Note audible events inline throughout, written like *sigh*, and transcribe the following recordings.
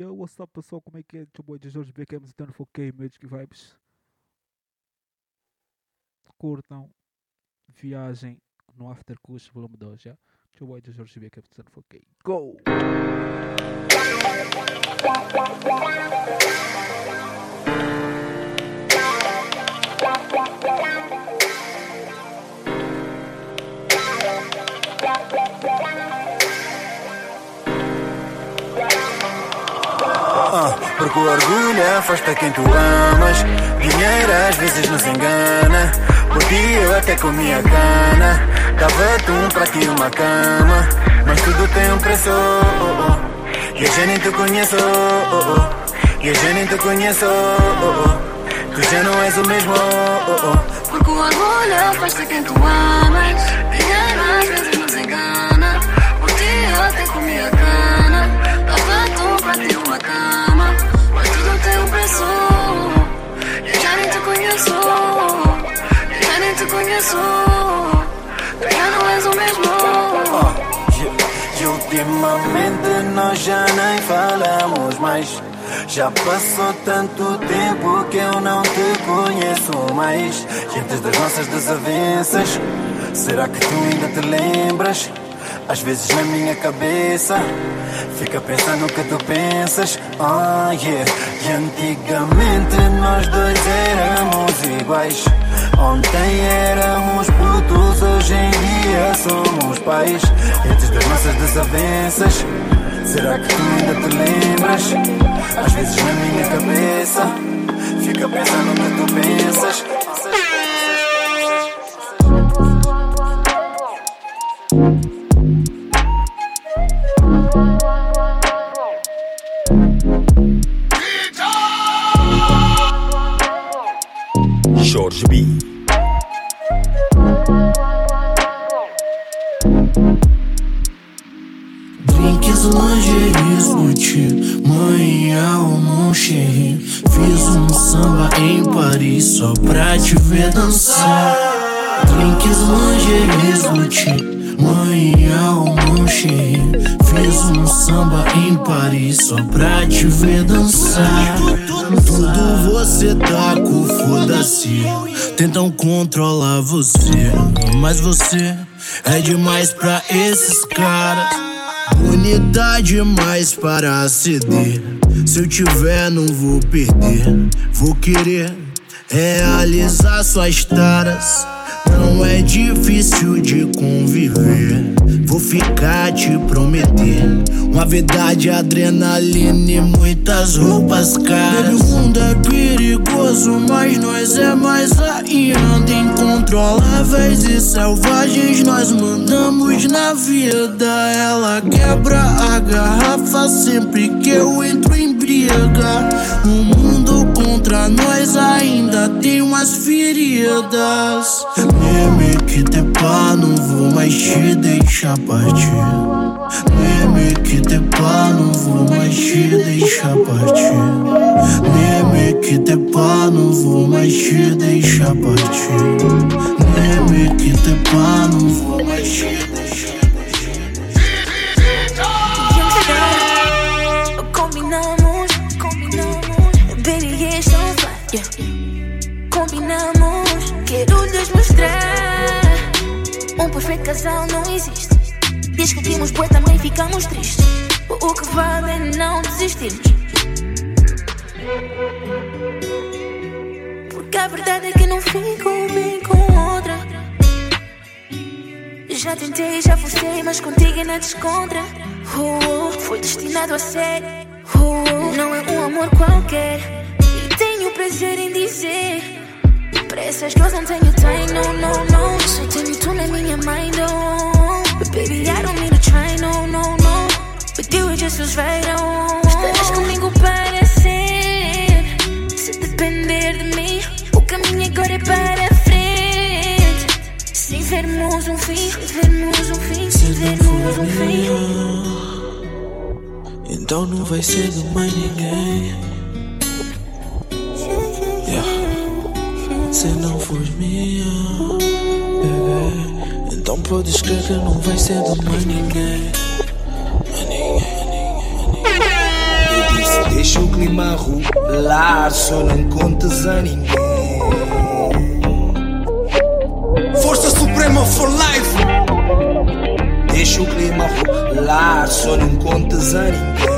Yo, what's up pessoal, como é que é? Teu boy de Jorge BKM Zitano Foquei, Magic Vibes. Curtam, viagem no After Kush volume 2, já? Teu boy de Jorge BKM Zitano Foquei. Go! Porque o orgulho afasta quem tu amas. Dinheiro às vezes nos engana. Por ti eu até comia cana. Dava-te um prato e uma cama. Mas tudo tem um preço. Oh, oh. E eu já nem te conheço. Oh. E eu já nem te conheço. Tu já não és o mesmo. Porque o orgulho afasta quem tu amas. Conheço. Já nem te conheço. Já não és o mesmo. E ultimamente nós já nem falamos mais. Já passou tanto tempo que eu não te conheço mais. E antes das nossas desavenças, será que tu ainda te lembras? Às vezes na minha cabeça Fica pensando o que tu pensas. Ah, yeah. E antigamente nós dois éramos iguais. Ontem éramos putos, hoje em dia somos pais. E antes das nossas desavenças Será que tu ainda te lembras? Às vezes na minha cabeça Fica pensando o que tu pensas Só pra te ver dançar Tudo você tá com foda-se Tentam controlar você Mas você é demais pra esses caras Bonita demais para ceder. Se eu tiver, não vou perder. Vou querer realizar suas taras. Não é difícil de conviver. Vou ficar te prometer. Uma verdade, adrenalina e muitas roupas caras. o mundo é perigoso, mas nós é mais ainda. Incontroláveis e selvagens, nós mandamos na vida. Ela quebra a garrafa sempre que eu entro em briga. O mundo contra nós ainda tem umas feridas. Meme que te pá, não vou mais te deixar partir. Meme que te pá, não vou mais te deixar partir. Meme que te pá, não vou mais te deixar partir. Meme que te pá, não vou mais te deixar Combinamos, Um perfeito casal não existe. Discutimos, pois também ficamos tristes. O que vale é não desistirmos. Porque a verdade é que não fico bem com outra. Já tentei, já forcei, mas contigo na descontra. Oh, oh, foi destinado a ser. Oh, oh, não é um amor qualquer. E tenho prazer em dizer. Para essas girls não tenho time, no, no, no. Só tenho tu na minha mind, oh. But baby, I don't need to try, no, no, no. With you it just feels right, oh. Estarás comigo para sempre. Se depender de mim, o caminho agora é para frente. Sem vermos um fim, sem vermos um fim, sem vermos um fim. Então não vai ser de mais ninguém. Se não fores minha, bebê. Então podes crer que não vai ser de mais ninguém. Mais ninguém, mais ninguém, mais ninguém. Eu disse lar, só não contes a ninguém. Força Suprema for Life. Deixa o clima rolar, só não contes a ninguém.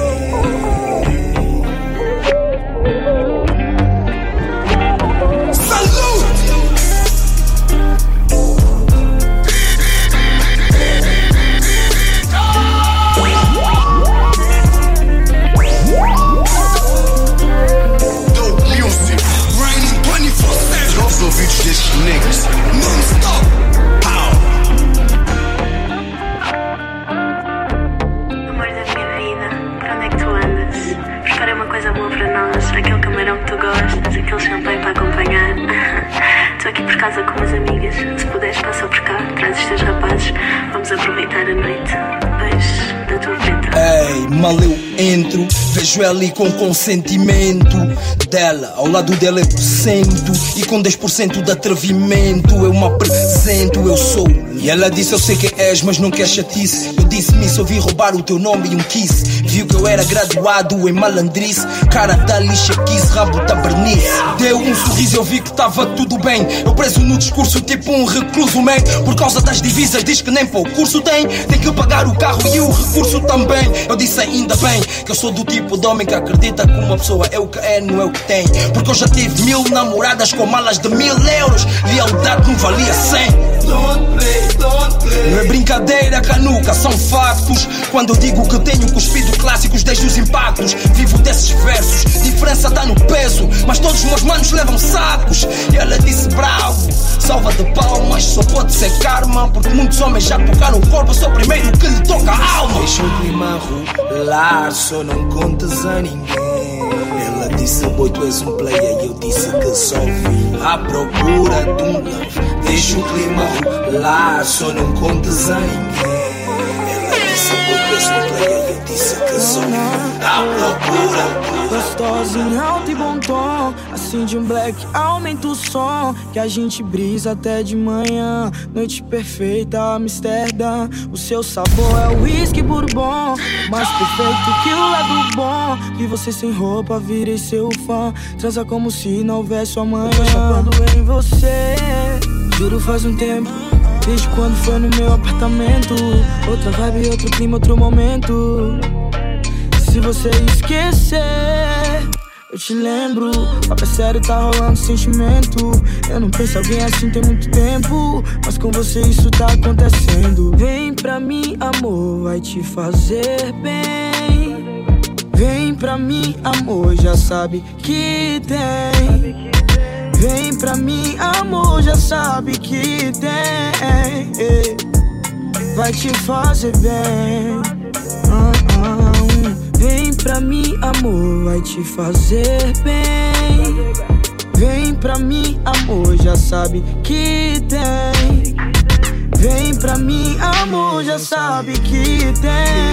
Mal eu entro, vejo ela e com consentimento dela, ao lado dela eu sento e com 10% de atrevimento eu me apresento, eu sou. E ela disse: Eu sei que és, mas não quer chatice. Eu disse-me: Só vi roubar o teu nome e um kiss. Viu que eu era graduado em malandrice, cara da lixa, quis rabo da bernice. Deu um sorriso, eu vi que estava tudo bem. Eu preso no discurso, tipo um recluso, man. Por causa das divisas, diz que nem para o curso tem. Tem que pagar o carro e o recurso também. Eu disse ainda bem que eu sou do tipo de homem que acredita que uma pessoa é o que é, não é o que tem. Porque eu já tive mil namoradas com malas de mil euros. Lealdade não valia cem. Não é brincadeira, canuca, são factos. Quando eu digo que tenho cuspido clássicos desde os impactos, vivo desses versos. Diferença tá no peso, mas todos os meus manos levam sacos. E ela disse bravo, salva de palmas, só pode ser karma. Porque muitos homens já tocaram o corpo, eu sou o primeiro que lhe toca a alma. Deixa o clima rolar, só não contes a ninguém. Ela disse, boy, tu és um player. E eu disse que só vim à procura de um. Deixa o clima rolar, só não contes a ninguém. Um player. Eu disse que vim à procura Gostosa em alto e bom tom Acende um black, aumenta o som. Que a gente brisa até de manhã Noite perfeita, Amsterdã. O seu sabor é o whisky bourbon Mais perfeito que o lado bom. Vi você sem roupa, virei seu fã Transa como se não houvesse amanhã. Tô chapando em você Juro faz um tempo Desde quando foi no meu apartamento Outra vibe, outro clima, outro momento se você esquecer, eu te lembro. Papo é sério, tá rolando sentimento. Eu não penso alguém assim tem muito tempo. Mas com você isso tá acontecendo. Vem pra mim, amor, vai te fazer bem. Vem pra mim, amor, já sabe que tem. Vem pra mim, amor, já sabe que tem. Vai te fazer bem. Vem pra mim, amor, vai te fazer bem. Vem pra mim, amor, já sabe que tem. Vem pra mim, amor, já sabe que tem.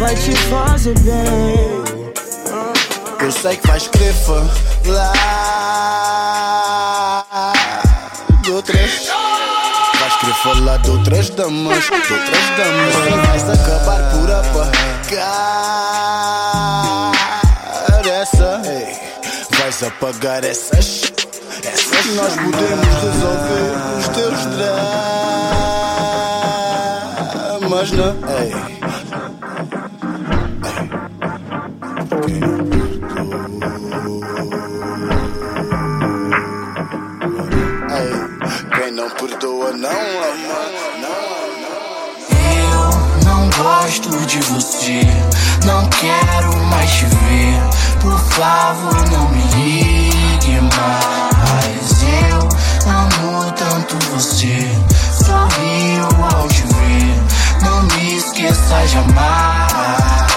Vai te fazer bem. Eu sei que vais querer falar de outras Queria falar de outras damas, de outras damas. E vais acabar por apagar essa. Ei, vais apagar essas. Essas nós podemos resolver os teus dramas, não? Ei. Ei. Não ama, Eu não gosto de você, não quero mais te ver. Por favor, não me ligue mais. Eu amo tanto você, sorrio ao te ver. Não me esqueça jamais.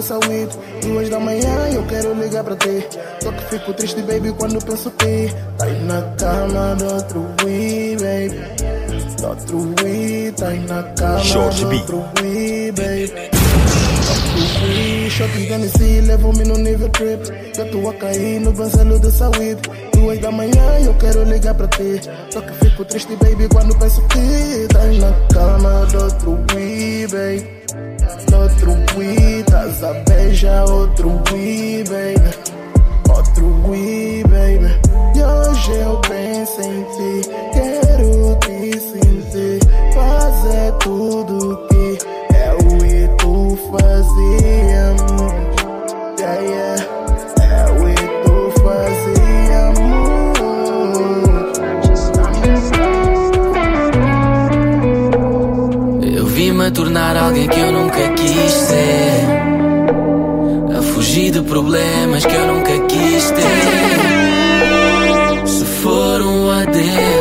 Do Sawit. Duas da manhã eu quero ligar pra ti. Só que fico triste, baby, quando penso que tá na cama do outro we, baby. Outro Wii, tá na cama Jorge B. Outro Wii, baby Shot de MC Levam-me no nível trip. Eu tô a cair no vanzelo de saúde Duas da manhã eu quero ligar pra ti. Só que fico triste, baby, quando penso que Tá aí na cama do outro Wii, baby Do outro Wii, tás a beijar outro Wii, baby Outro Wii, baby E hoje eu penso em ti. Quero te sentir Fazer tudo que fazíamos Yeah, yeah Eu e tu fazíamos Eu vi-me a tornar alguém que eu nunca quis ser. A fugir de problemas que eu nunca quis ter. Se for um adeus,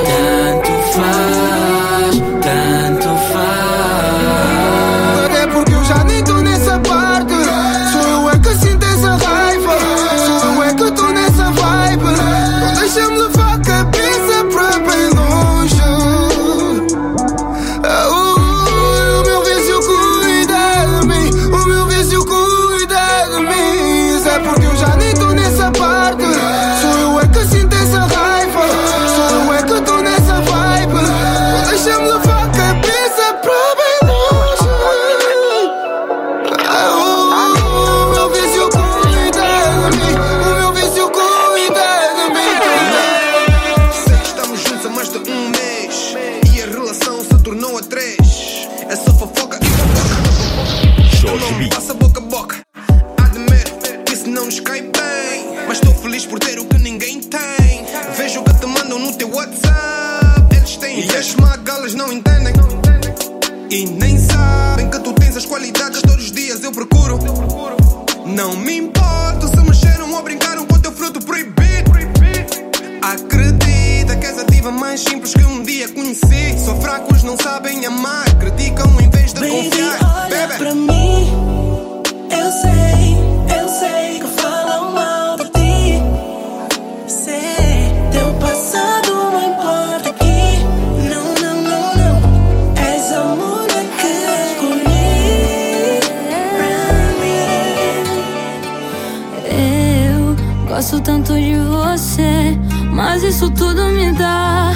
gosto tanto de você, mas isso tudo me dá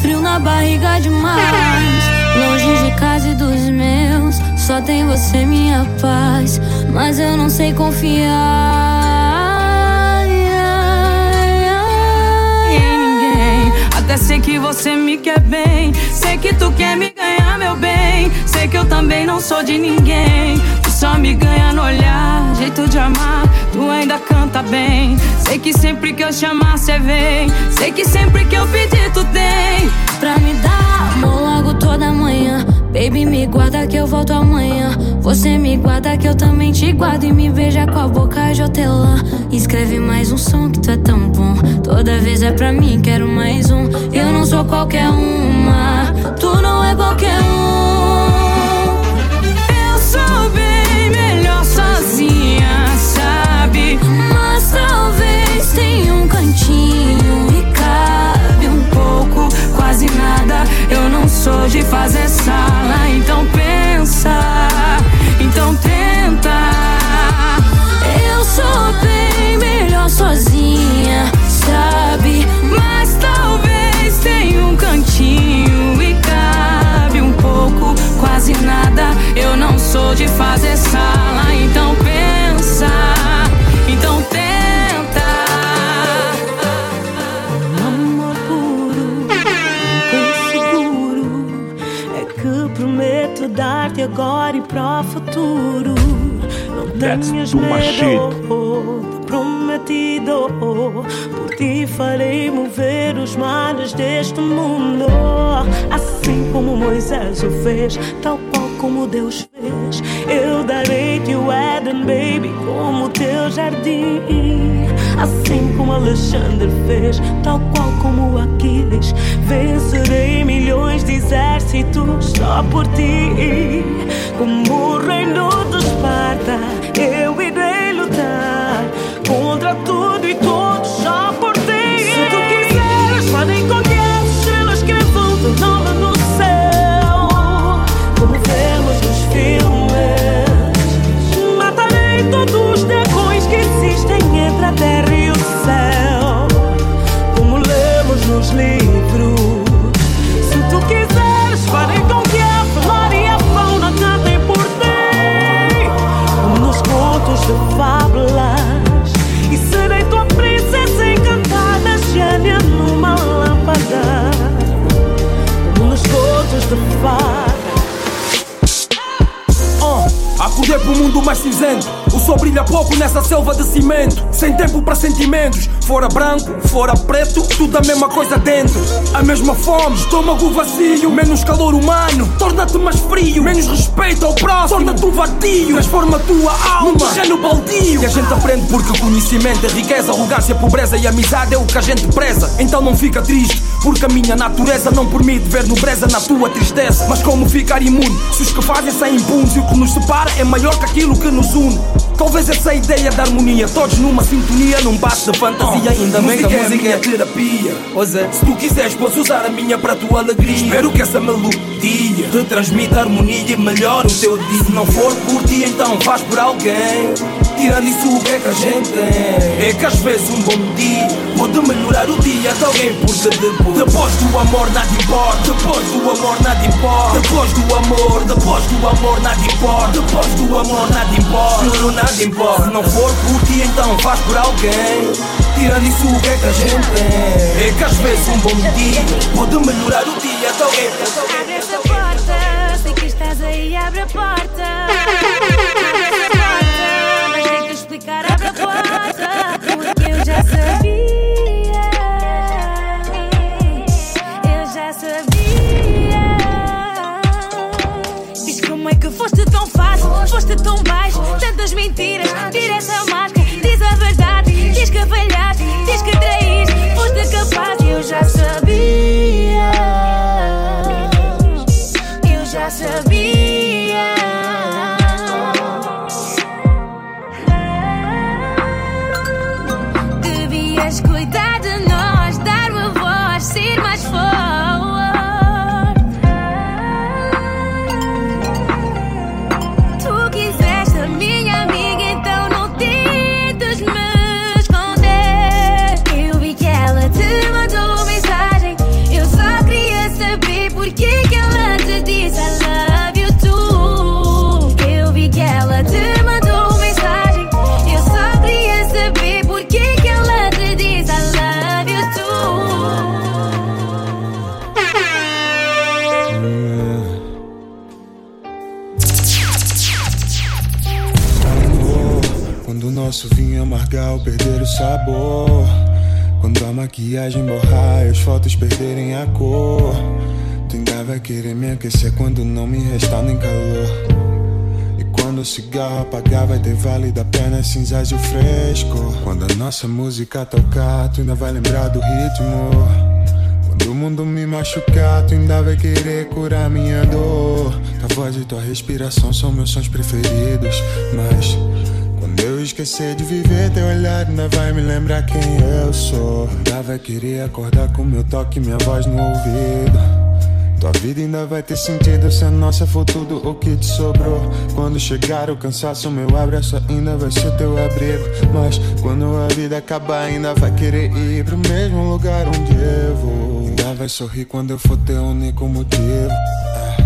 frio na barriga demais. Longe de casa e dos meus, só tem você, minha paz. Mas eu não sei confiar em ninguém. Até sei que você me quer bem. Sei que tu quer me ganhar, meu bem. Sei que eu também não sou de ninguém. Tu só me ganha no olhar, jeito de amar. Tu ainda canta bem. Sei que sempre que eu chamar, cê vem. Sei que sempre que eu pedir, tu tem. pra me dar amor logo toda manhã. Baby, me guarda que eu volto amanhã. Você me guarda que eu também te guardo. E me beija com a boca de hortelã. Escreve mais um som que tu é tão bom. Toda vez é pra mim, quero mais um. Eu não sou qualquer uma. Tu não é qualquer um. Eu sou bem melhor sozinha, sabe? Mas tenha um cantinho e cabe um pouco, quase nada. Eu não sou de fazer sala, então pensa, então tenta. Eu sou bem melhor sozinha, sabe? Mas talvez tenha um cantinho e cabe um pouco, quase nada. Eu não sou de fazer sala, dar-te agora e para o futuro. Não That's tenhas medo, tá prometido. Por ti farei mover os mares deste mundo. Assim como Moisés o fez, tal qual como Deus fez. Eu darei-te o Éden, baby, como teu jardim. Assim como Alexandre fez, tal qual como Aquiles. Vencerei milhões de exércitos só por ti. Como o reino de Esparta, eu Acordei pro mundo mais cinzento. Sol brilha pouco nessa selva de cimento. Sem tempo para sentimentos. Fora branco, fora preto, tudo a mesma coisa dentro. A mesma fome, estômago vazio, menos calor humano. Torna-te mais frio, menos respeito ao próximo. Torna-te um vadio, transforma a tua alma num terreno baldio. E a gente aprende porque conhecimento é riqueza, arrogância, pobreza e amizade é o que a gente preza. Então não fica triste, porque a minha natureza não permite ver nobreza na tua tristeza. Mas como ficar imune se os que fazem saem impunes e o que nos separa é maior que aquilo que nos une? Talvez essa ideia da harmonia, todos numa sintonia, num bate de fantasia. Ainda bem que a música é terapia. Pois é, se tu quiseres, podes usar a minha para a tua alegria. Espero que essa melodia te transmita harmonia e melhore o teu dia. Se não for por ti, então faz por alguém. Tirando isso, o que é que a gente tem? É que às vezes um bom dia pode melhorar o dia de alguém, porque depois, depois do amor nada importa. Depois do amor nada importa. Depois do amor, depois do amor nada importa. Depois do amor nada importa. Nada importa. Não for por ti, então faz por alguém. Tirando isso, o que é que a gente tem? É que às vezes um bom dia pode melhorar o dia de alguém. Abre essa porta, sei que estás aí, abre a porta. Abre essa porta, vais ter que explicar, abre a porta. Porque eu já sabia. Foste tão fácil, foste tão baixo. Tantas mentiras, tira essa máscara, diz a verdade. Diz que sabor. Quando a maquiagem borrar e as fotos perderem a cor. Tu ainda vai querer me aquecer quando não me restar nem calor. E quando o cigarro apagar, vai ter válido apenas cinzas e o fresco. Quando a nossa música tocar, tu ainda vai lembrar do ritmo. Quando o mundo me machucar, tu ainda vai querer curar minha dor. Tua voz e tua respiração são meus sons preferidos. Mas eu esquecer de viver, teu olhar ainda vai me lembrar quem eu sou. Vai querer acordar com meu toque minha voz no ouvido. Tua vida ainda vai ter sentido se a nossa for tudo o que te sobrou. Quando chegar o cansaço, meu abraço ainda vai ser teu abrigo. Mas quando a vida acabar, ainda vai querer ir pro mesmo lugar onde eu vou. Ainda vai sorrir quando eu for teu único motivo. É.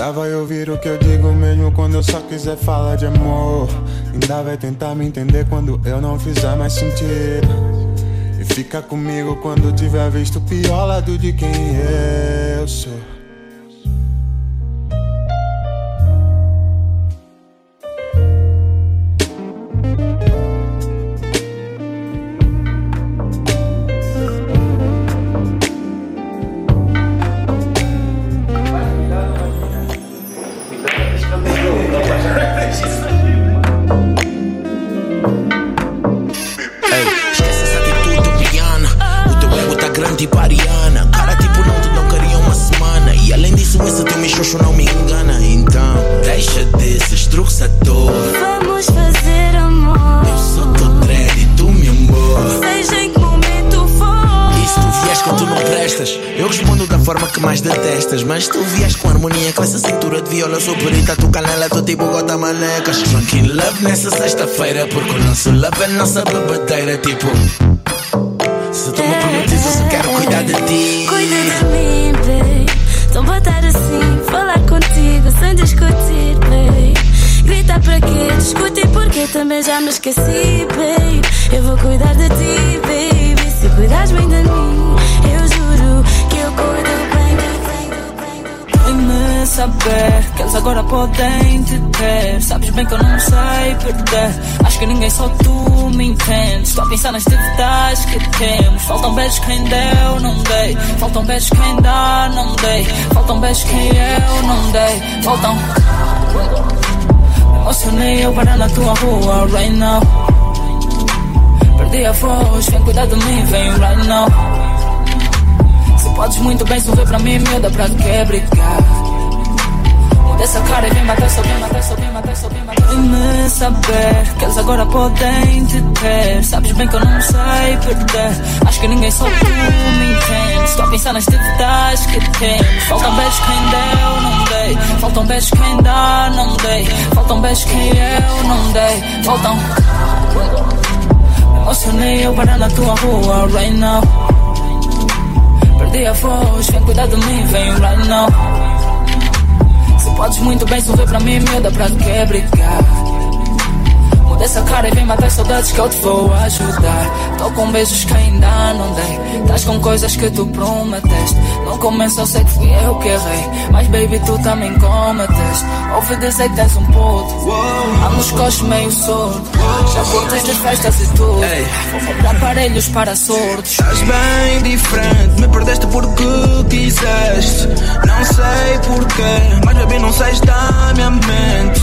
Ainda vai ouvir o que eu digo mesmo quando eu só quiser falar de amor. Ainda vai tentar me entender quando eu não fizer mais sentido. E fica comigo quando tiver visto o pior lado de quem eu sou. Sexta-feira, porque o nosso love é nossa bebedeira. Tipo, se tu me prometes, eu só quero cuidar de ti. Cuida de mim, babe. Então botar assim, falar contigo sem discutir, babe. Gritar para quê? Discutir porque também já me esqueci, saber que eles agora podem te ter. Sabes bem que eu não sei perder. Acho que ninguém só tu me entende. Estou a pensar nas dívidas que temos. Faltam beijos quem deu, não dei. Faltam beijos quem dá, não dei. Faltam beijos quem eu não dei. Faltam. Me emocionei eu parar na tua rua right now. Perdi a voz, vem cuidar de mim, vem right now. Se podes muito bem sorrir pra mim, miúda, pra que brigar? Muda essa cara e vem bater, só vem bater, só vem bater, só vem bater. Vem me saber que eles agora podem te ter. Sabes bem que eu não sei perder. Acho que ninguém só tu me entende. Estou a pensar nas dívidas que temos. Faltam beijos quem deu, não dei. Faltam beijos quem dá, não dei. Faltam beijos quem eu não dei. Faltam. Emocionei eu parar na tua rua right now. Perdi a voz, vem cuidar de mim, vem right now. Se podes muito bem sorrir pra mim, miúda, pra que brigar? Muda essa cara e vem matar saudades que eu te vou ajudar. Tô com beijos que ainda não dei. Estás com coisas que tu prometeste. No começo eu sei que fui eu que errei. Mas baby, tu também cometeste. Ouvi dizer que tens um puto. Há nos coxos meio sordo. Já voltei de festas e tudo. Vou comprar aparelhos para sordos. Estás bem diferente, me perdeste porque quiseste. Não sei porquê, mas baby não sais da minha mente.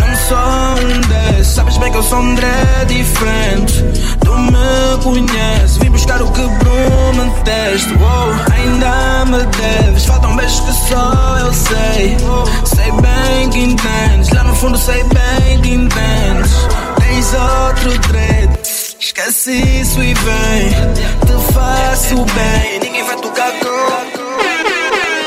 Não sou um desses, sabes bem que eu sou um André diferente. Tu me conheces, vim buscar o que prometeste. Uou, ainda me deves, faltam beijos que só eu sei. Sei bem que entendes, lá no fundo sei bem que entendes. Tens outro treino. Esquece isso e vem, te faço bem. Ninguém vai tocar com.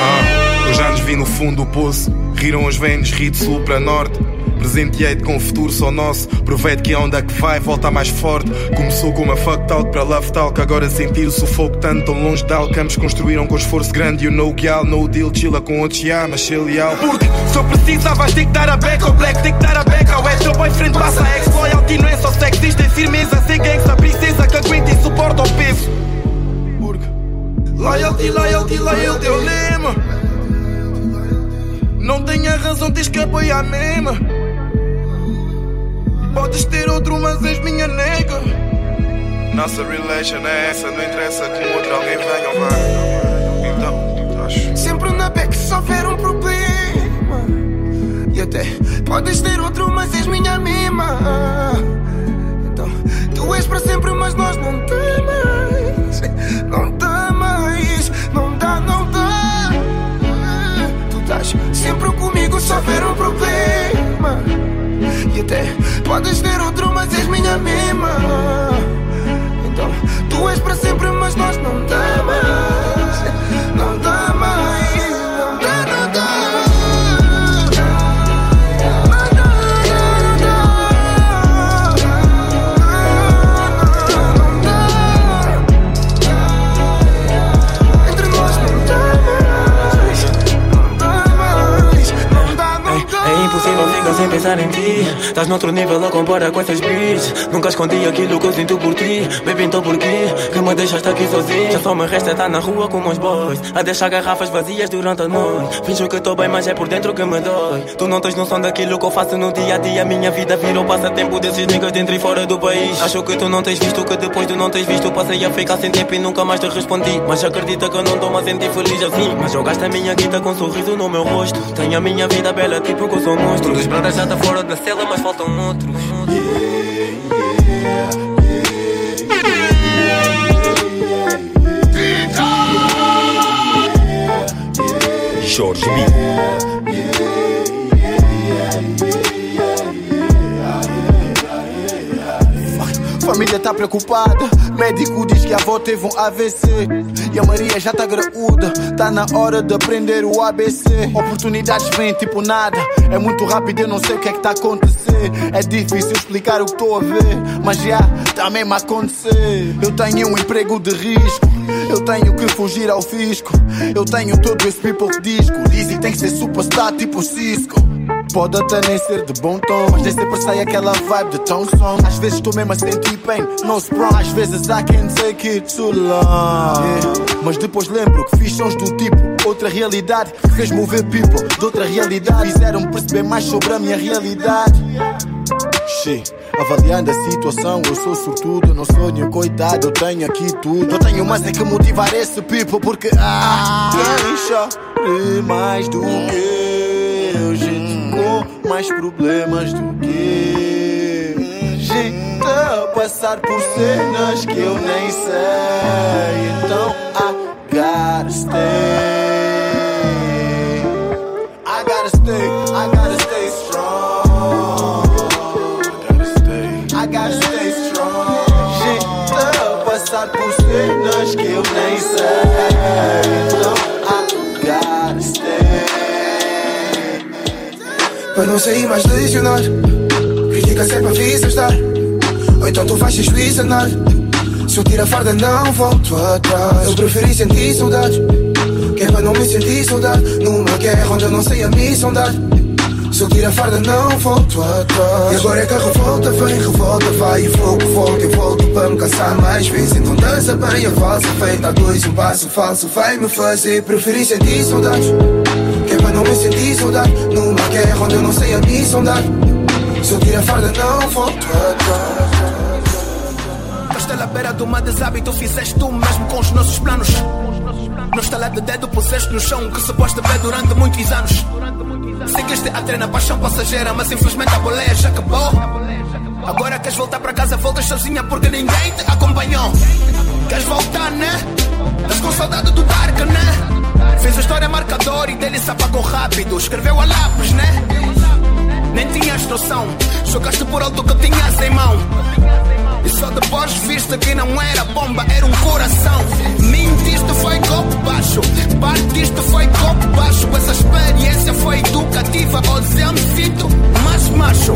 Ah, eu já nos vi no fundo do poço. Riram os velhos, ri de sul para norte. Presenteei-te com o futuro só nosso. Proveito que a onda que vai volta mais forte. Começou com uma fuck talk para love talk. Agora sentir o sufoco tanto tão longe de Alcampos. Construíram com esforço grande. You know gal, no deal, chila com outros já, mas ser leal. Porque se eu precisar, vais ter que dar a beca. O black tem que dar a beca. O é teu boyfriend passa ex. Loyalty não é só sexista, é firmeza. Ser gangsta, princesa que aguenta e suporta o peso. Porque loyalty, loyalty, loyalty é o lema. Não tenha razão, tens que apoiar mesmo. Podes ter outro, mas és minha nega. Nossa relation é essa, não interessa com outro alguém venha ou vá. Então, acho. Sempre na back se houver um problema. E até podes ter outro, mas és minha mima. Então, tu és para sempre, mas nós não temos. Não dá mais, não dá, não dá. Tu estás sempre comigo se houver um problema. E até podes ter outro, mas és minha mima. Então, tu és para sempre, mas nós Estás noutro nível a comparar com essas bitches. Nunca escondi aquilo que eu sinto por ti. Baby, então por quê? Que me deixaste aqui sozinho? Já só me resta estar na rua com meus boys A deixar garrafas vazias durante a noite. Finjo que estou bem, mas é por dentro que me dói. Tu não tens noção daquilo que eu faço no dia a dia. Minha vida virou passatempo desses niggas dentro e fora do país. Acho que tu não tens visto que depois de não tens visto. Passei a ficar sem tempo e nunca mais te respondi. Mas acredita que eu não estou a sentir feliz assim. Mas eu gasto a minha guita com um sorriso no meu rosto. Tenho a minha vida bela tipo que eu sou monstro. Um brothers já tá fora da cela mas faltam outros Jorge B. Família tá preocupada, médico diz que a avó teve um AVC E a Maria já tá graúda, tá na hora de aprender o ABC Oportunidades vêm tipo nada, é muito rápido eu não sei o que é que tá a acontecer. É difícil explicar o que estou a ver, mas já tá mesmo a acontecer. Eu tenho um emprego de risco, eu tenho que fugir ao fisco. Eu tenho todo esse people disco, dizem que tem que ser superstar tipo Cisco Pode até nem ser de bom tom, mas nem sempre sai aquela vibe de tão som. Às vezes estou mesmo a sentir pain, no sprung. Às vezes I can't take it too long. Yeah. Mas depois lembro que fiz sons do tipo outra realidade. Fez-me ver people de outra realidade. Fizeram-me perceber mais sobre a minha realidade. Xê, avaliando a situação, eu sou sortudo, não sou coitado, eu tenho aqui tudo. Eu tenho mais é que motivar esse people, porque ah, chore mais do que eu, gente, mais problemas do que gente a passar por cenas que eu nem sei. Então, I gotta stay. I gotta stay, I gotta stay strong. I gotta stay strong. Gente a passar por cenas que eu nem sei. Para não sair mais lesionado Critica sempre a vista estar. Ou então tu vais juiz andar. Se eu tiro a farda não volto atrás. Eu preferi sentir saudades Que é para não me sentir saudade. Numa guerra onde eu não sei a missão dar. Se eu tiro a farda não volto atrás. E agora é que a revolta vem, revolta vai. E fogo volta, eu volto para me cansar mais vezes. Então dança bem a falsa feita A dois um passo falso vai me fazer Preferir sentir saudades que é para não me sentir saudade Numa guerra onde eu não sei a missão dar Se eu tiro a farda não volto atrás Estás à beira de uma deshábito, fizeste tu mesmo com os nossos planos. No estalar de dedo, puseste no chão que se pode ver durante muitos anos. Seguiste a treina paixão passageira, mas infelizmente a boleia já acabou. Agora queres voltar para casa, voltas sozinha porque ninguém te acompanhou. Queres voltar, né? Estás com saudade do Dark, né? Fez a história marcador e dele se apagou rápido. Escreveu a lápis, né? Nem tinhas noção, jogaste por alto que tinhas em mão. E só depois viste que não era bomba, era um coração. Mentiste, foi golpe baixo. Partiste, foi golpe baixo. Essa experiência foi educativa. Hoje eu me sinto mais macho.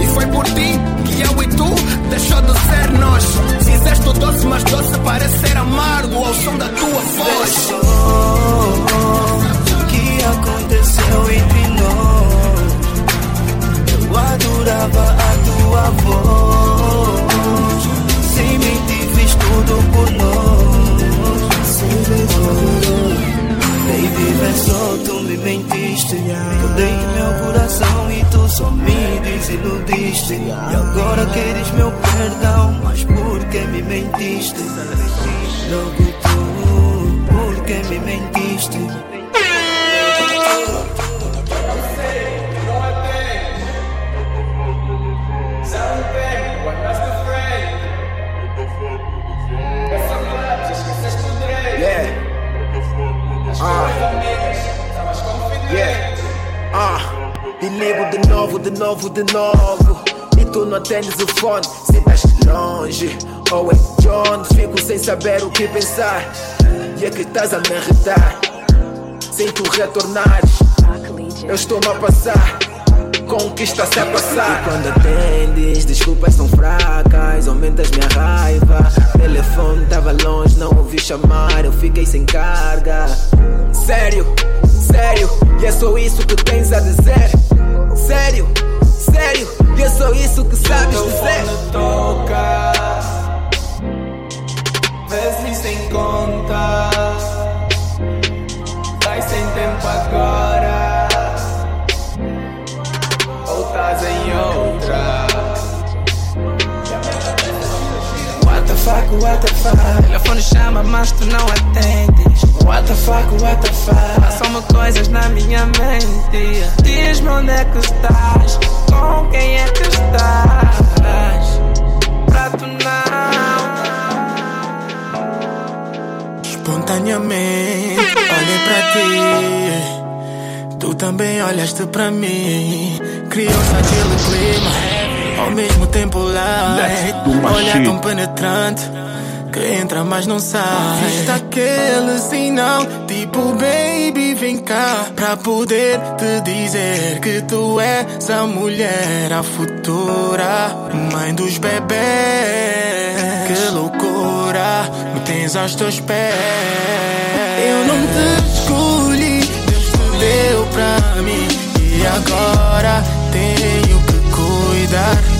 E foi por ti que eu e tu deixou de ser nós. Fizeste o doce, mas doce parece ser amargo ao som da tua voz. O que aconteceu entre nós? Eu adorava a tua voz. Sem mentir, fiz tudo por nós. Baby, só, tu me mentiste. Eu dei meu coração e tu só me desiludiste. E agora queres meu perdão, mas por que me mentiste? Logo tu, por que me mentiste? De novo, de novo. E tu não atendes o fone, se estás longe. Ou é John, fico sem saber o que pensar. E é que estás a me irritar. Sem tu retornares, eu estou-me a passar. Com o que está-se a passar. E quando atendes, desculpas são fracas, aumentas minha raiva. Telefone tava longe, não ouvi chamar, eu fiquei sem carga. Sério, sério, e é só isso que tens a dizer. Sério, sério, e é só isso que sabes dizer. toca Vezes sem conta Estás sem tempo agora. Ou estás em outra. What the fuck, what the fuck? Telefone chama mas tu não atendes What the fuck, what the fuck? Passam-me coisas na minha mente. Diz-me onde é que estás? Com quem é que estás? Pra tu não. Espontaneamente olhei pra ti. Tu também olhaste pra mim. Criou-se aquele clima Ao mesmo tempo do Olhar tão penetrante Que entra mas não sai. Viste aquele sinal Tipo baby vem cá Pra poder te dizer Que tu és a mulher A futura Mãe dos bebês Que loucura Me tens aos teus pés. Eu não te escolhi Deus te deu pra mim. E agora tenho que cuidar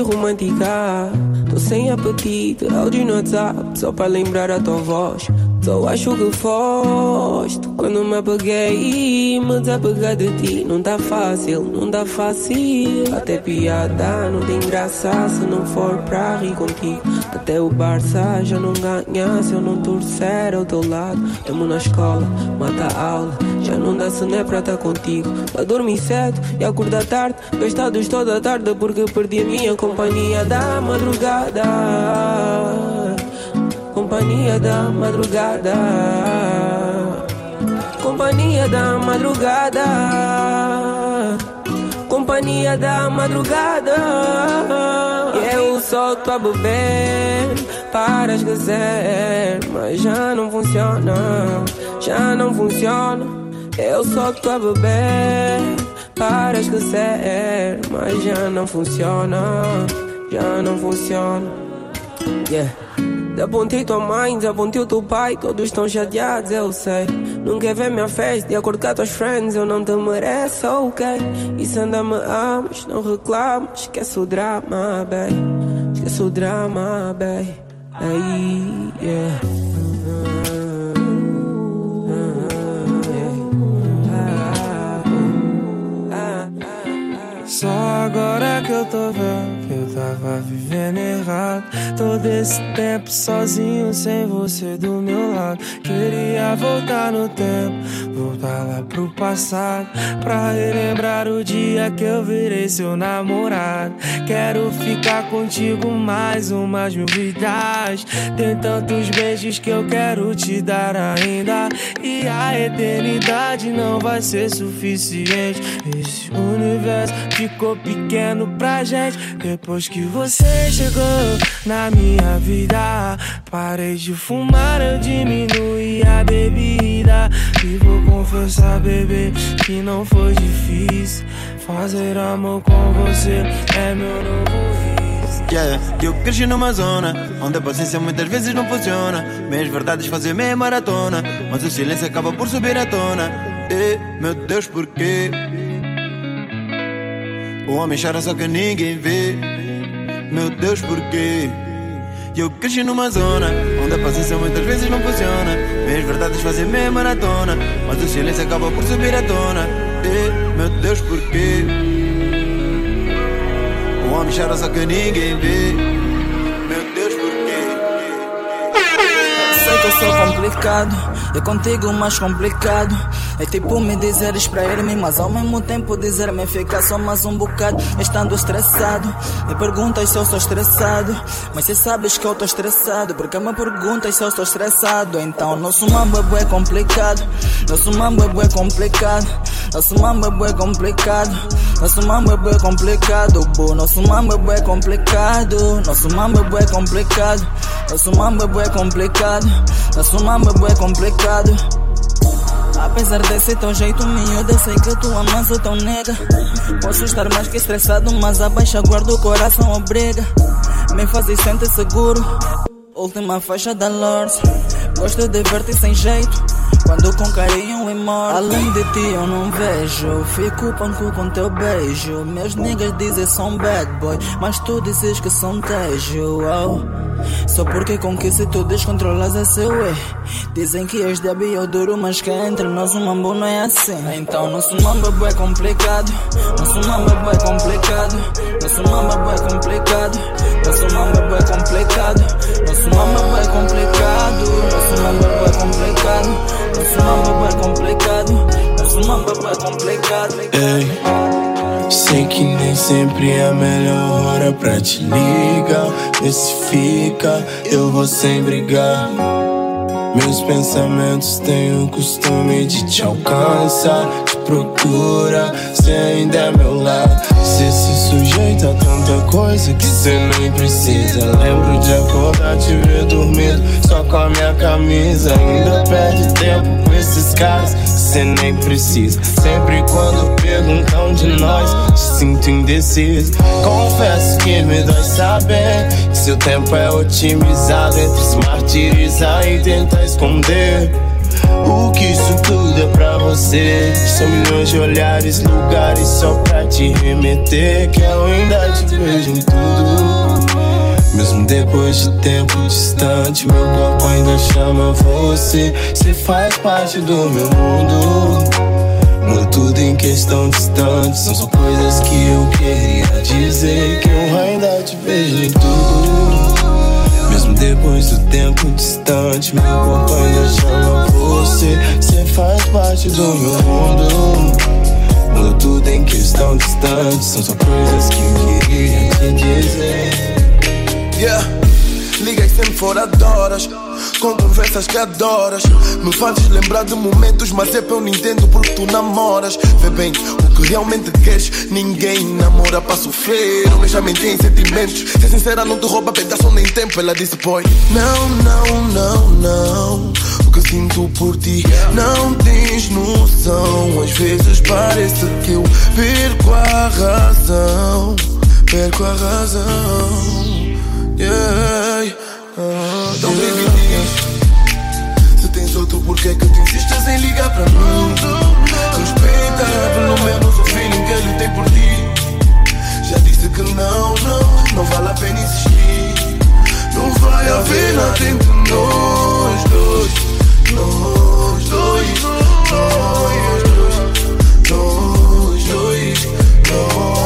ouvir romântica. Tô sem apetite, áudio no WhatsApp, só para lembrar a tua voz. Só acho que foste quando me apaguei me desapegar de ti. Não tá fácil, não tá fácil. Até piada não tem graça se não for pra rir contigo. Até o Barça já não ganha se eu não torcer ao teu lado. Tamo na escola, mata a aula. Já não dá se não é pra estar contigo. A dormir cedo e acordar tarde. Gastados toda a tarde porque perdi a minha companhia da madrugada companhia da madrugada. Companhia da madrugada. Companhia da madrugada. Eu só tô a beber para esquecer, mas já não funciona, já não funciona. Eu tô a beber para esquecer, mas já não funciona, já não funciona. Yeah. Desapontei tua mãe, desapontei o teu pai, todos estão chateados, eu sei. Não quer ver minha festa, de acordo com tuas friends, eu não te mereço, ok? E se ainda me amas, não reclames, esquece o drama, baby. Esquece o drama, baby. Aí, yeah. Só agora que eu tô vendo que eu tava vivendo errado. Todo esse tempo sozinho, sem você do meu lado. Queria voltar no tempo, voltar lá pro passado. Pra relembrar o dia que eu virei seu namorado. Quero ficar contigo mais umas mil vidas. Tem tantos beijos que eu quero te dar ainda. E a eternidade não vai ser suficiente. Esse universo ficou pequeno pra gente depois que você chegou na minha vida. Parei de fumar, eu diminui a bebida. E vou confessar, bebê, que não foi difícil. Fazer amor com você é meu novo vício. Yeah, eu cresci numa zona onde a paciência muitas vezes não funciona. Meias verdades fazem meia maratona, mas o silêncio acaba por subir à tona. E, meu Deus, porquê? O homem chora só que ninguém vê. Meu Deus, porquê? Eu cresci numa zona onde a paciência muitas vezes não funciona. Meias verdades fazem meia maratona, mas o silêncio acaba por subir à tona. E, meu Deus, porquê? O homem chora só que ninguém vê. Meu Deus, porquê? Sei que eu sou complicado, é contigo mais complicado. É tipo me dizeres pra ir-me, mas ao mesmo tempo dizer-me ficar só mais um bocado. Estando estressado, me perguntas se eu sou estressado. Mas cê sabes que eu tô estressado, porque me perguntas se eu sou estressado. Então nosso mambo é complicado, nosso mambo é complicado, nosso mambo é complicado. Nosso mambo é complicado, bo. Nosso mambo é complicado. Nosso mambo é complicado. Nosso mambo é complicado. Nosso mambo é complicado. Apesar desse teu jeito miúdo, eu sei que tu amas o teu nega. Posso estar mais que estressado, mas a baixa guarda o coração obriga. Me faz e sente seguro. Última faixa da Lords. Gosto de ver-te sem jeito. Quando com carinho e morte. Além de ti eu não vejo. Fico panco com teu beijo. Meus niggas dizem são bad boy Mas tu dizes que são tejo. Oh. Só porque com que se tu descontrolas é seu erro Dizem que és débil e duro Mas que entre nós o mambo não é assim. Então nosso mambo é complicado. Nosso mambo é complicado. Nosso mambo é complicado. Nosso mambo é complicado. Nosso mambo é complicado. Nosso mambo é complicado nosso mambo é complicado, nosso mambo é complicado. Ei, sei que nem sempre é a melhor hora pra te ligar. Vê se fica, eu vou sem brigar. Meus pensamentos têm o costume de te alcançar, te procura, cê ainda é meu lado. Cê se sujeita a tanta coisa que cê nem precisa. Lembro de acordar, te ver dormindo, só com a minha camisa. Ainda perde tempo esses caras cê nem precisa. Sempre quando perguntam de nós, te sinto indeciso. Confesso que me dói saber que seu tempo é otimizado entre se martirizar e tentar esconder. O que isso tudo é pra você? São milhões de olhares, lugares só pra te remeter. Que eu ainda te vejo em tudo. Depois de tempo distante, meu corpo ainda chama você. Você faz parte do meu mundo. Muda tudo em questão distante. São só coisas que eu queria dizer. Que eu ainda te vejo em tudo. Mesmo depois do tempo distante, meu corpo ainda chama você. Você faz parte do meu mundo. Muda tudo em questão distante. São só coisas que eu queria te dizer. Yeah. Ligas sempre fora de horas Com conversas que adoras. Me fazes lembrar de momentos Mas é eu não entendo porque tu namoras. Vê bem, o que realmente queres Ninguém namora para sofrer. Homens já mentem em sentimentos. Ser sincera não te rouba pedaço nem tempo. Ela disse boy Não, não, não, não. O que sinto por ti Não tens noção. Às vezes parece que eu perco a razão Perco a razão Yeah, então baby diz Se tens outro porquê que tu insistes em ligar para mim? Respeita pelo menos o feeling que ele tem por ti. Já disse que não, não, não vale a pena insistir. Não vai haver nada entre nós dois. Nós dois, nós dois Nós dois, nós dois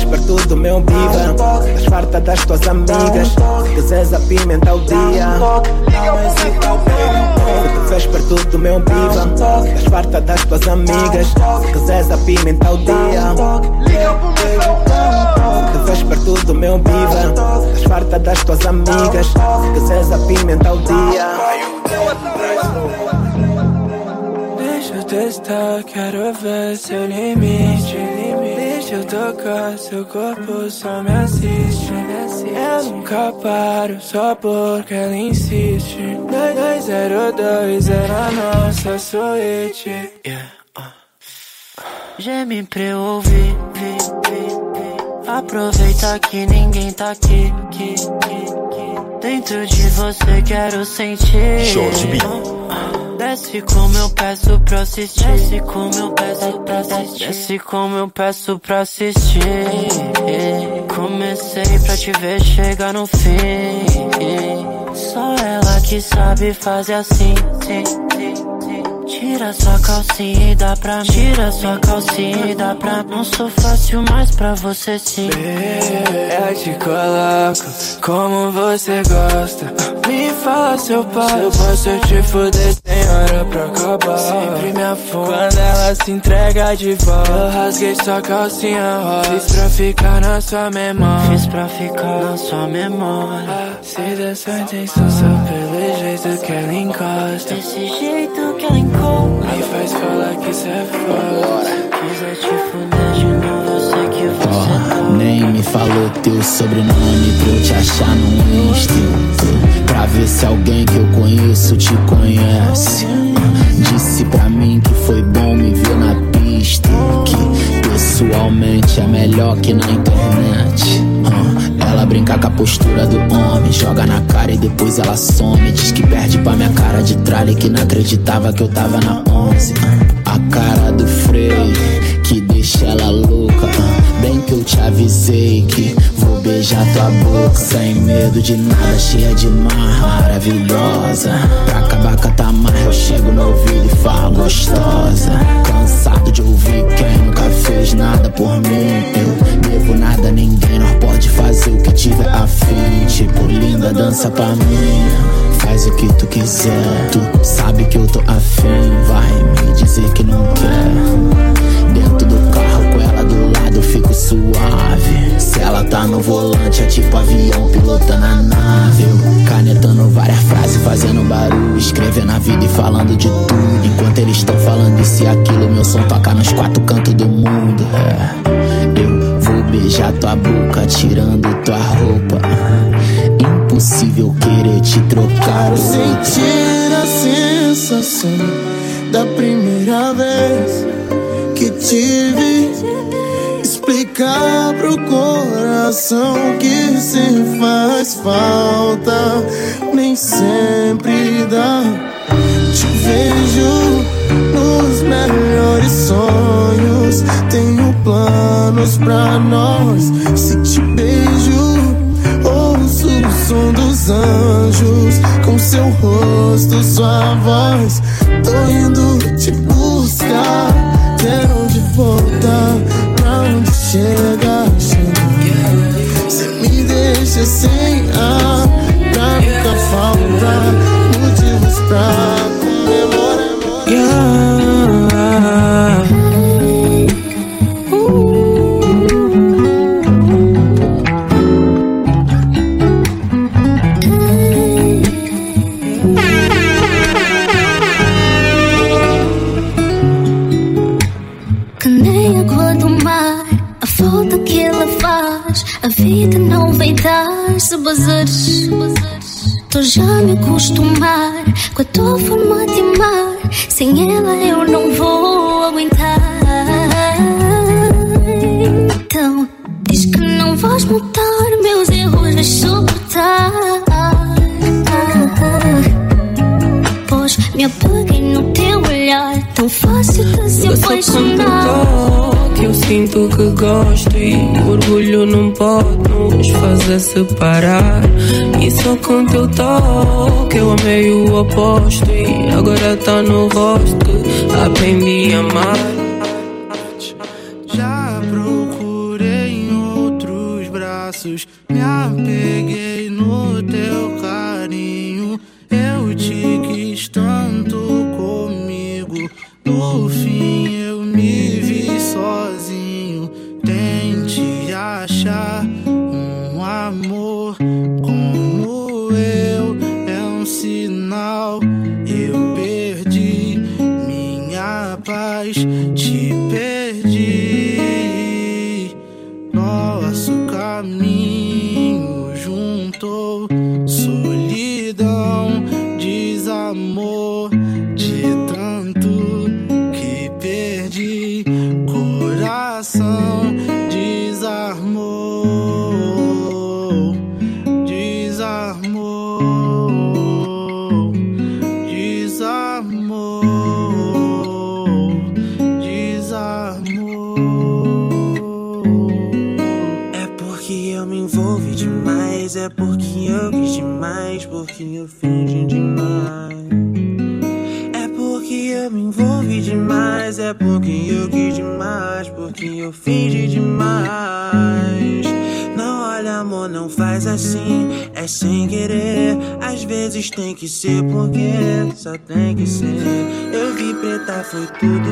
Te perto do meu biva Das farta das tuas amigas. Que zés apimenta o dia Te vês perto do meu biva Das farta das tuas amigas. Que zés apimenta o dia Te vês perto do meu biva Das farta das tuas amigas. Que zés apimenta o dia. Deixa eu testar, quero ver seu limite. Deixa eu tocar, seu corpo só me assiste. Eu nunca paro, só porque ela insiste. 202 era a nossa suíte. Yeah. Geme pra eu ouvir, vi, vi, vi. Aproveita que ninguém tá aqui. Dentro de você quero sentir. Jorge B. Desce como eu peço pra assistir. Desce como eu peço pra assistir. Desce como eu peço pra assistir. Comecei pra te ver chegar no fim. Só ela que sabe fazer assim. sim, sim, sim. Tira sua calcinha e dá pra mim. Tira sua calcinha e dá pra mim. Não sou fácil mais pra você sim. Eu te coloco como você gosta. Me fala seu pai, eu posso te fuder sem pra acabar. Sempre me afundo quando ela se entrega de volta. Eu rasguei sua calcinha rosa. Fiz pra ficar na sua memória. Fiz pra ficar na sua memória. Se der sua intenção, só pelo jeito que ela encosta. Desse jeito que ela encosta. Me faz falar que cê é foda. Quiser te fuder de novo, nem me falou teu sobrenome pra eu te achar no instinto. Pra ver se alguém que eu conheço te conhece. Disse pra mim que foi bom me ver na pista. Que pessoalmente é melhor que na internet. Ela brinca com a postura do homem, joga na cara e depois ela some. Diz que perde pra minha cara de tralha que não acreditava que eu tava na 11. Ah, A cara do freio que deixa ela louca. Que eu te avisei que vou beijar tua boca. Sem medo de nada, cheia de mar, maravilhosa. Pra acabar com a tamarra, eu chego no ouvido e falo gostosa. Cansado de ouvir quem nunca fez nada por mim. Eu devo nada a ninguém, nós pode fazer o que tiver afim. Tipo, linda, dança pra mim. Faz o que tu quiser, tu sabe que eu tô afim. Vai me dizer que não quer. Fico suave. Se ela tá no volante, é tipo avião pilotando a nave. Canetando várias frases, fazendo barulho, escrevendo a vida e falando de tudo. Enquanto eles estão falando isso e aquilo, meu som toca nos quatro cantos do mundo. É. Eu vou beijar tua boca, tirando tua roupa. Impossível querer te trocar. Sentir a sensação da primeira vez que tive. Pro coração que se faz falta, nem sempre dá. Te vejo nos melhores sonhos. Tenho planos pra nós. Se te beijo, ouço o som dos anjos. Com seu rosto, sua voz. Tô indo te deixa sem ar, pra nunca faltar motivos pra comemorar. Erros, vais suportar. Pois me apaguei no teu olhar, tão fácil de se apaixonar. toque, eu sinto que gosto e o orgulho não pode nos fazer separar. E só com teu toque eu amei o oposto e agora tá no rosto que aprendi a amar. É porque eu quis demais, porque eu fingi demais. Não olha, amor, não faz assim, é sem querer. Às vezes tem que ser porque só tem que ser. Eu vi preta, foi tudo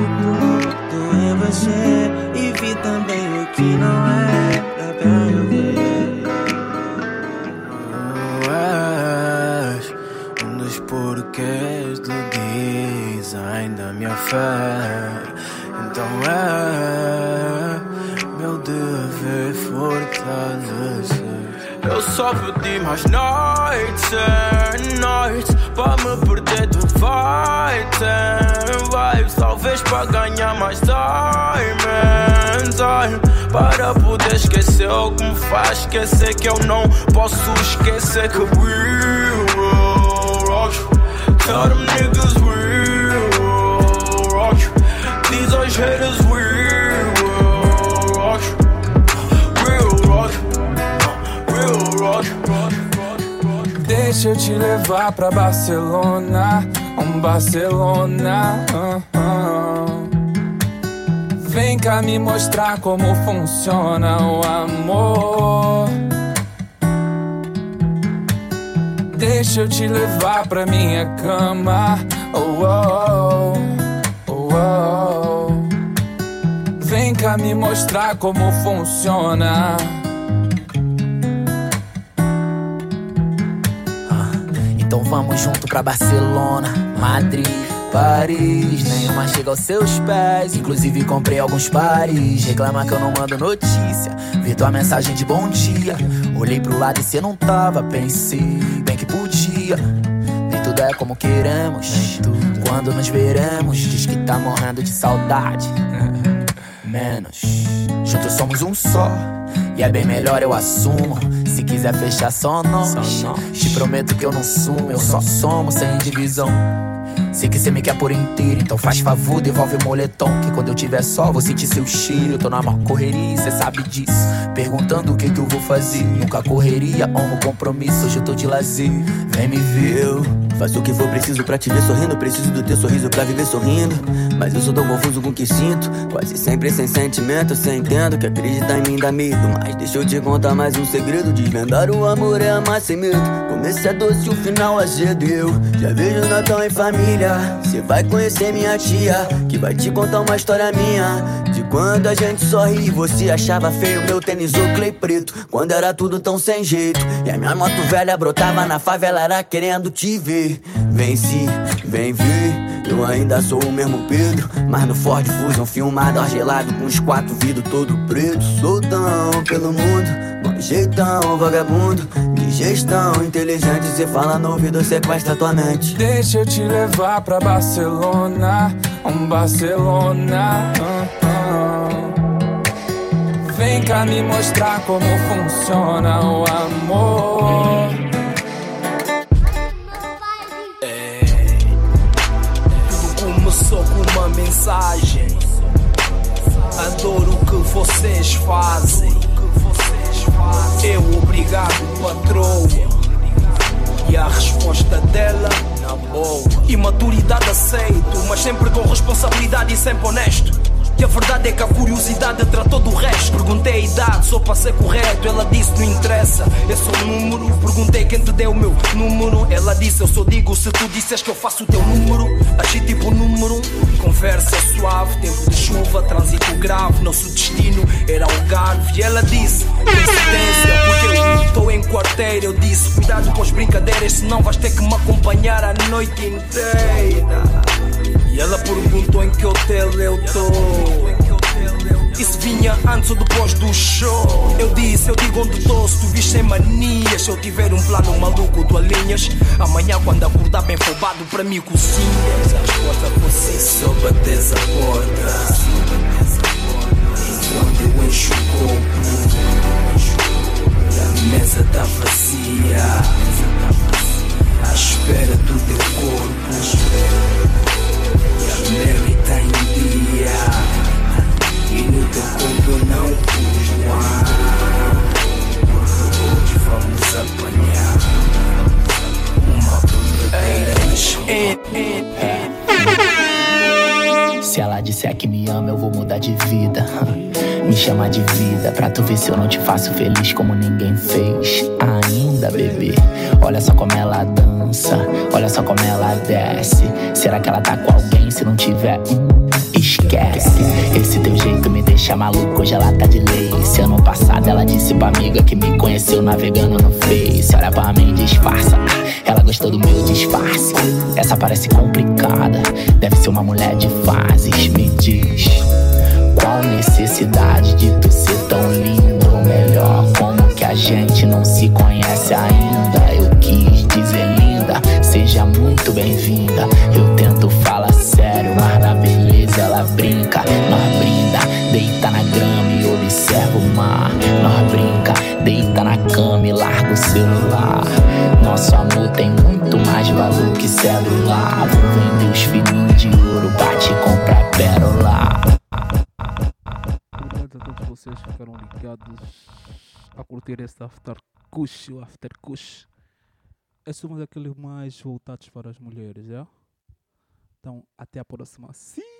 tudo em você. E vi também o que não é Eu só pedi mais noites noites Pra me perder do fight and vibes Talvez pra ganhar mais time Para poder esquecer o que me faz esquecer Que eu não posso esquecer que we will rock you. Tell them niggas we will rock you. These are haters we Deixa eu te levar pra Barcelona, um Barcelona. ah, ah. Vem cá me mostrar como funciona o amor. Deixa eu te levar pra minha cama. Oh, oh, oh, oh. Vem cá me mostrar como funciona. Então vamos junto pra Barcelona, Madrid, Paris. Nenhuma chega aos seus pés, inclusive comprei alguns pares. Reclama que eu não mando notícia, vi tua mensagem de bom dia. Olhei pro lado e cê não tava, pensei bem que podia. Nem tudo é como queremos, quando nos veremos. Diz que tá morrendo de saudade, *laughs* menos. Juntos somos um só. E é bem melhor eu assumo. Se quiser fechar só nós, te prometo que eu não sumo. Eu só somo sem divisão. Sei que cê me quer por inteiro, então faz favor, devolve o moletom. Que quando eu tiver só, vou sentir seu cheiro. Tô na maior correria, cê sabe disso. Perguntando o que que eu vou fazer. Nunca correria, amo compromisso. Hoje eu tô de lazer, vem me ver. Faço o que for preciso pra te ver sorrindo. Preciso do teu sorriso pra viver sorrindo. Mas eu sou tão confuso com o que sinto. Quase sempre sem sentimento. Cê entendo que acreditar em mim dá medo. Mas deixa eu te contar mais um segredo. Desvendar o amor é amar sem medo. Começo é doce, o final azedo. Eu já vejo Natal em família. Cê vai conhecer minha tia, que vai te contar uma história minha. Quando a gente sorri você achava feio meu tênis o clay preto. Quando era tudo tão sem jeito. E a minha moto velha brotava na favela, era querendo te ver. Vem se, vem ver. Eu ainda sou o mesmo Pedro, mas no Ford Fusion filmado, gelado com os quatro vidros todo preto. Soltão pelo mundo, bom jeitão, vagabundo. De gestão inteligente, cê fala no ouvido, sequestra tua mente. Deixa eu te levar pra Barcelona, um Barcelona. ah, ah. Vem cá me mostrar como funciona o amor. Tudo começou com uma mensagem. Adoro o que vocês fazem. Eu obrigado, patroa. E a resposta dela, na boa. Imaturidade aceito, mas sempre com responsabilidade e sempre honesto. E a verdade é que a curiosidade tratou do resto. Perguntei a idade, só para ser correto. Ela disse: Não interessa, é só um número. Perguntei quem te deu o meu número. Ela disse: Eu só digo se tu disseres que eu faço o teu número. Agi tipo número. Conversa suave, tempo de chuva, trânsito grave. Nosso destino era Algarve. E ela disse: Coincidência, porque eu estou em quarteira. Eu disse: Cuidado com as brincadeiras, senão vais ter que me acompanhar a noite inteira. E ela perguntou em que hotel eu tô. E se vinha antes ou depois do show? Eu disse, eu digo onde tô, se tu vis sem manias. Se eu tiver um plano maluco, tu alinhas. Amanhã, quando acordar bem roubado, para mim cozinhas. A resposta você só bates a porta. Enquanto eu encho o copo, e a mesa tá vazia. À espera do teu se eu não te faço feliz como ninguém fez ainda, bebê. Olha só como ela dança, olha só como ela desce. Será que ela tá com alguém? Se não tiver, hum, esquece. Esse teu jeito me deixa maluco, hoje ela tá de lace. Ano passado ela disse pra amiga que me conheceu navegando no Face. Olha pra mim, disfarça. Ela gostou do meu disfarce. Essa parece complicada, deve ser uma mulher de fases. Me diz. Qual necessidade de tu ser tão lindo? Ou melhor, como que a gente não se conhece ainda? Eu quis dizer linda, seja muito bem-vinda. Eu tento falar sério, mas na beleza ela brinca. Nós brinda, deita na grama e observa o mar. Nós brinca, deita na cama e larga o celular. Nosso amor tem muito mais valor que celular. Vou vender os filhinhos de ouro pra te comprar pérola. Obrigado a todos vocês que ficaram ligados a curtir este After Kush, o After Kush. Esse é um daqueles mais voltados para as mulheres, já? Então, até a próxima. Sim!